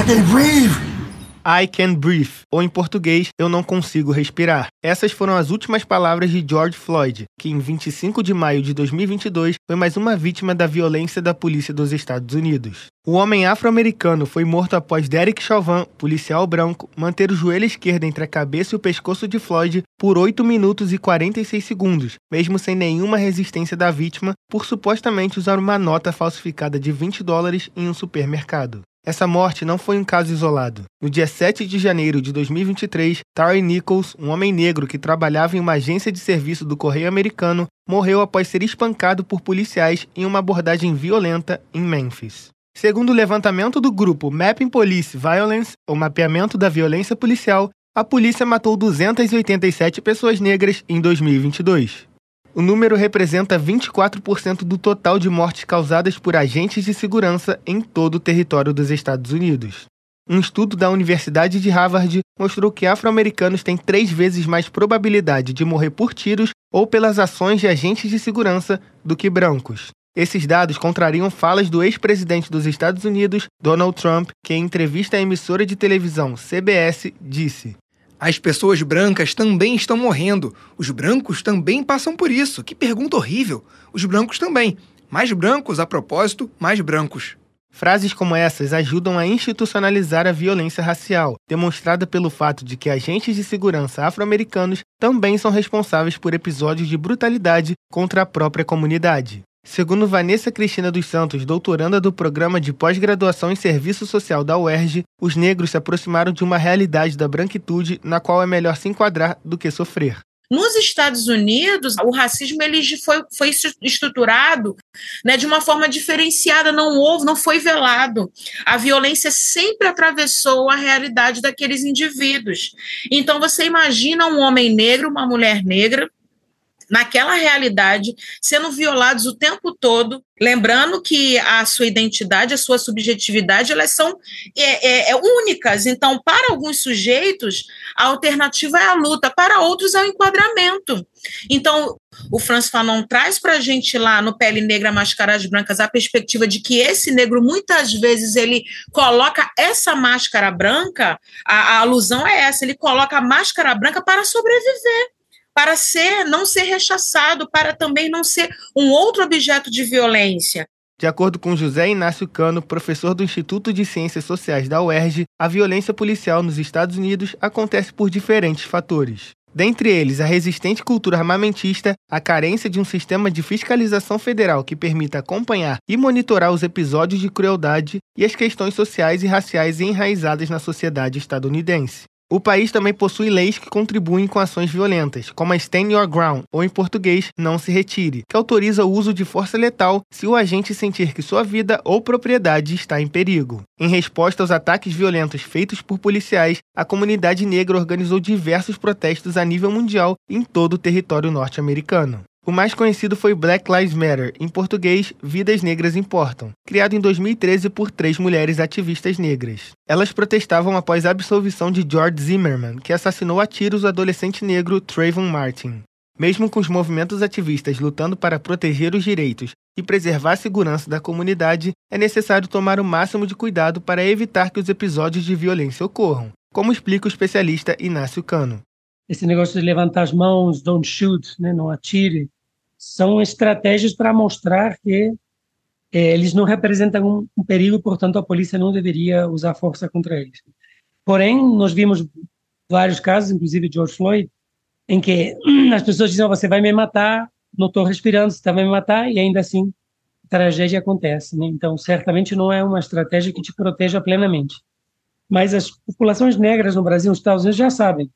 I can breathe. I Can Breathe, ou em português, Eu Não Consigo Respirar. Essas foram as últimas palavras de George Floyd, que em 25 de maio de 2022 foi mais uma vítima da violência da polícia dos Estados Unidos. O homem afro-americano foi morto após Derek Chauvin, policial branco, manter o joelho esquerdo entre a cabeça e o pescoço de Floyd por 8 minutos e 46 segundos, mesmo sem nenhuma resistência da vítima, por supostamente usar uma nota falsificada de 20 dólares em um supermercado. Essa morte não foi um caso isolado. No dia 7 de janeiro de 2023, Tari Nichols, um homem negro que trabalhava em uma agência de serviço do Correio Americano, morreu após ser espancado por policiais em uma abordagem violenta em Memphis. Segundo o levantamento do grupo Mapping Police Violence, ou mapeamento da violência policial, a polícia matou 287 pessoas negras em 2022. O número representa 24% do total de mortes causadas por agentes de segurança em todo o território dos Estados Unidos. Um estudo da Universidade de Harvard mostrou que afro-americanos têm três vezes mais probabilidade de morrer por tiros ou pelas ações de agentes de segurança do que brancos. Esses dados contrariam falas do ex-presidente dos Estados Unidos, Donald Trump, que em entrevista à emissora de televisão CBS disse: as pessoas brancas também estão morrendo. Os brancos também passam por isso. Que pergunta horrível. Os brancos também. Mais brancos, a propósito, mais brancos. Frases como essas ajudam a institucionalizar a violência racial, demonstrada pelo fato de que agentes de segurança afro-americanos também são responsáveis por episódios de brutalidade contra a própria comunidade. Segundo Vanessa Cristina dos Santos, doutoranda do programa de pós-graduação em serviço social da UERJ, os negros se aproximaram de uma realidade da branquitude na qual é melhor se enquadrar do que sofrer. Nos Estados Unidos, o racismo ele foi, foi estruturado né, de uma forma diferenciada, não houve, não foi velado. A violência sempre atravessou a realidade daqueles indivíduos. Então, você imagina um homem negro, uma mulher negra, naquela realidade, sendo violados o tempo todo, lembrando que a sua identidade, a sua subjetividade, elas são é, é, é, únicas. Então, para alguns sujeitos, a alternativa é a luta, para outros é o enquadramento. Então, o Franz Fanon traz para a gente lá no Pele Negra, Máscaras Brancas a perspectiva de que esse negro, muitas vezes, ele coloca essa máscara branca, a, a alusão é essa, ele coloca a máscara branca para sobreviver para ser não ser rechaçado, para também não ser um outro objeto de violência. De acordo com José Inácio Cano, professor do Instituto de Ciências Sociais da UERJ, a violência policial nos Estados Unidos acontece por diferentes fatores. Dentre eles, a resistente cultura armamentista, a carência de um sistema de fiscalização federal que permita acompanhar e monitorar os episódios de crueldade e as questões sociais e raciais enraizadas na sociedade estadunidense. O país também possui leis que contribuem com ações violentas, como a Stand Your Ground, ou em português, Não Se Retire, que autoriza o uso de força letal se o agente sentir que sua vida ou propriedade está em perigo. Em resposta aos ataques violentos feitos por policiais, a comunidade negra organizou diversos protestos a nível mundial em todo o território norte-americano. O mais conhecido foi Black Lives Matter, em português, Vidas Negras Importam, criado em 2013 por três mulheres ativistas negras. Elas protestavam após a absolvição de George Zimmerman, que assassinou a tiros o adolescente negro Trayvon Martin. Mesmo com os movimentos ativistas lutando para proteger os direitos e preservar a segurança da comunidade, é necessário tomar o máximo de cuidado para evitar que os episódios de violência ocorram, como explica o especialista Inácio Cano esse negócio de levantar as mãos, don't shoot, né, não atire, são estratégias para mostrar que é, eles não representam um, um perigo, portanto a polícia não deveria usar força contra eles. Porém, nós vimos vários casos, inclusive George Floyd, em que as pessoas dizem: oh, você vai me matar, não estou respirando, você vai me matar, e ainda assim tragédia acontece. Né? Então, certamente não é uma estratégia que te proteja plenamente. Mas as populações negras no Brasil nos Estados Unidos já sabem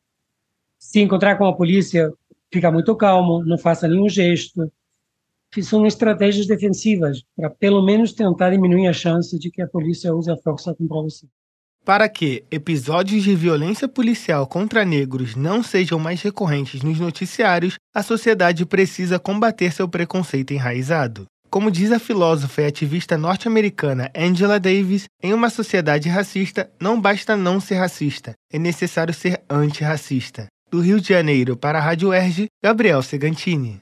se encontrar com a polícia, fica muito calmo, não faça nenhum gesto. São estratégias defensivas para pelo menos tentar diminuir a chance de que a polícia use a força contra você. Para que episódios de violência policial contra negros não sejam mais recorrentes nos noticiários, a sociedade precisa combater seu preconceito enraizado. Como diz a filósofa e ativista norte-americana Angela Davis, em uma sociedade racista, não basta não ser racista, é necessário ser antirracista. Do Rio de Janeiro para a Rádio Erge, Gabriel Segantini.